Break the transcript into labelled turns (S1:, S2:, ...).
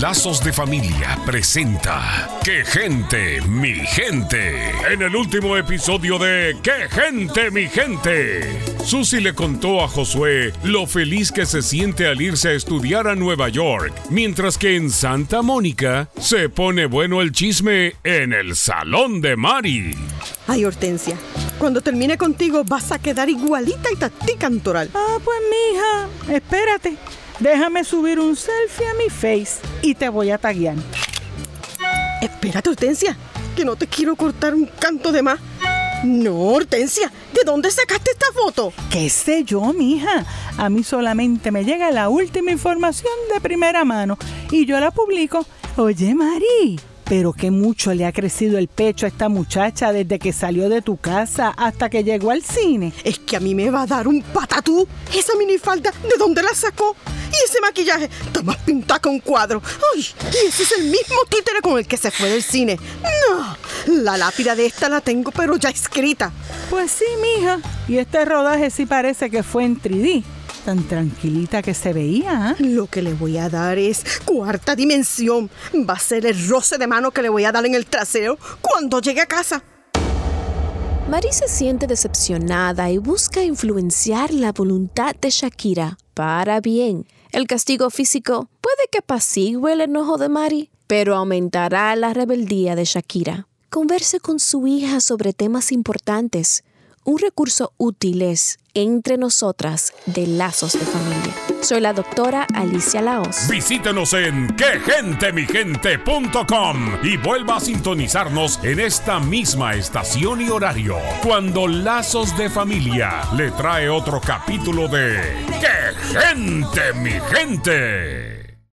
S1: Lazos de Familia presenta ¡Qué gente, mi gente! En el último episodio de ¡Qué gente, mi gente! Susi le contó a Josué lo feliz que se siente al irse a estudiar a Nueva York, mientras que en Santa Mónica se pone bueno el chisme en el salón de Mari.
S2: Ay, Hortensia, cuando termine contigo vas a quedar igualita y tati cantoral.
S3: Ah, pues mija, espérate. Déjame subir un selfie a mi face y te voy a taguear.
S2: Espérate, Hortensia, que no te quiero cortar un canto de más. No, Hortensia, ¿de dónde sacaste esta foto?
S3: ¿Qué sé yo, mija? A mí solamente me llega la última información de primera mano y yo la publico. Oye, Mari, pero qué mucho le ha crecido el pecho a esta muchacha desde que salió de tu casa hasta que llegó al cine.
S2: Es que a mí me va a dar un patatú. Esa minifalda, ¿de dónde la sacó? Y ese maquillaje está más pintado que un cuadro. ¡Ay! Y ese es el mismo títere con el que se fue del cine. No, la lápida de esta la tengo, pero ya escrita.
S3: Pues sí, mija. Y este rodaje sí parece que fue en 3D. Tan tranquilita que se veía. ¿eh?
S2: Lo que le voy a dar es cuarta dimensión. Va a ser el roce de mano que le voy a dar en el trasero cuando llegue a casa.
S4: Mari se siente decepcionada y busca influenciar la voluntad de Shakira para bien. El castigo físico puede que apacigüe el enojo de Mari, pero aumentará la rebeldía de Shakira. Converse con su hija sobre temas importantes. Un recurso útil es Entre Nosotras de Lazos de Familia. Soy la doctora Alicia Laos.
S1: Visítenos en quegentemigente.com y vuelva a sintonizarnos en esta misma estación y horario cuando Lazos de Familia le trae otro capítulo de ¡Qué gente, mi gente!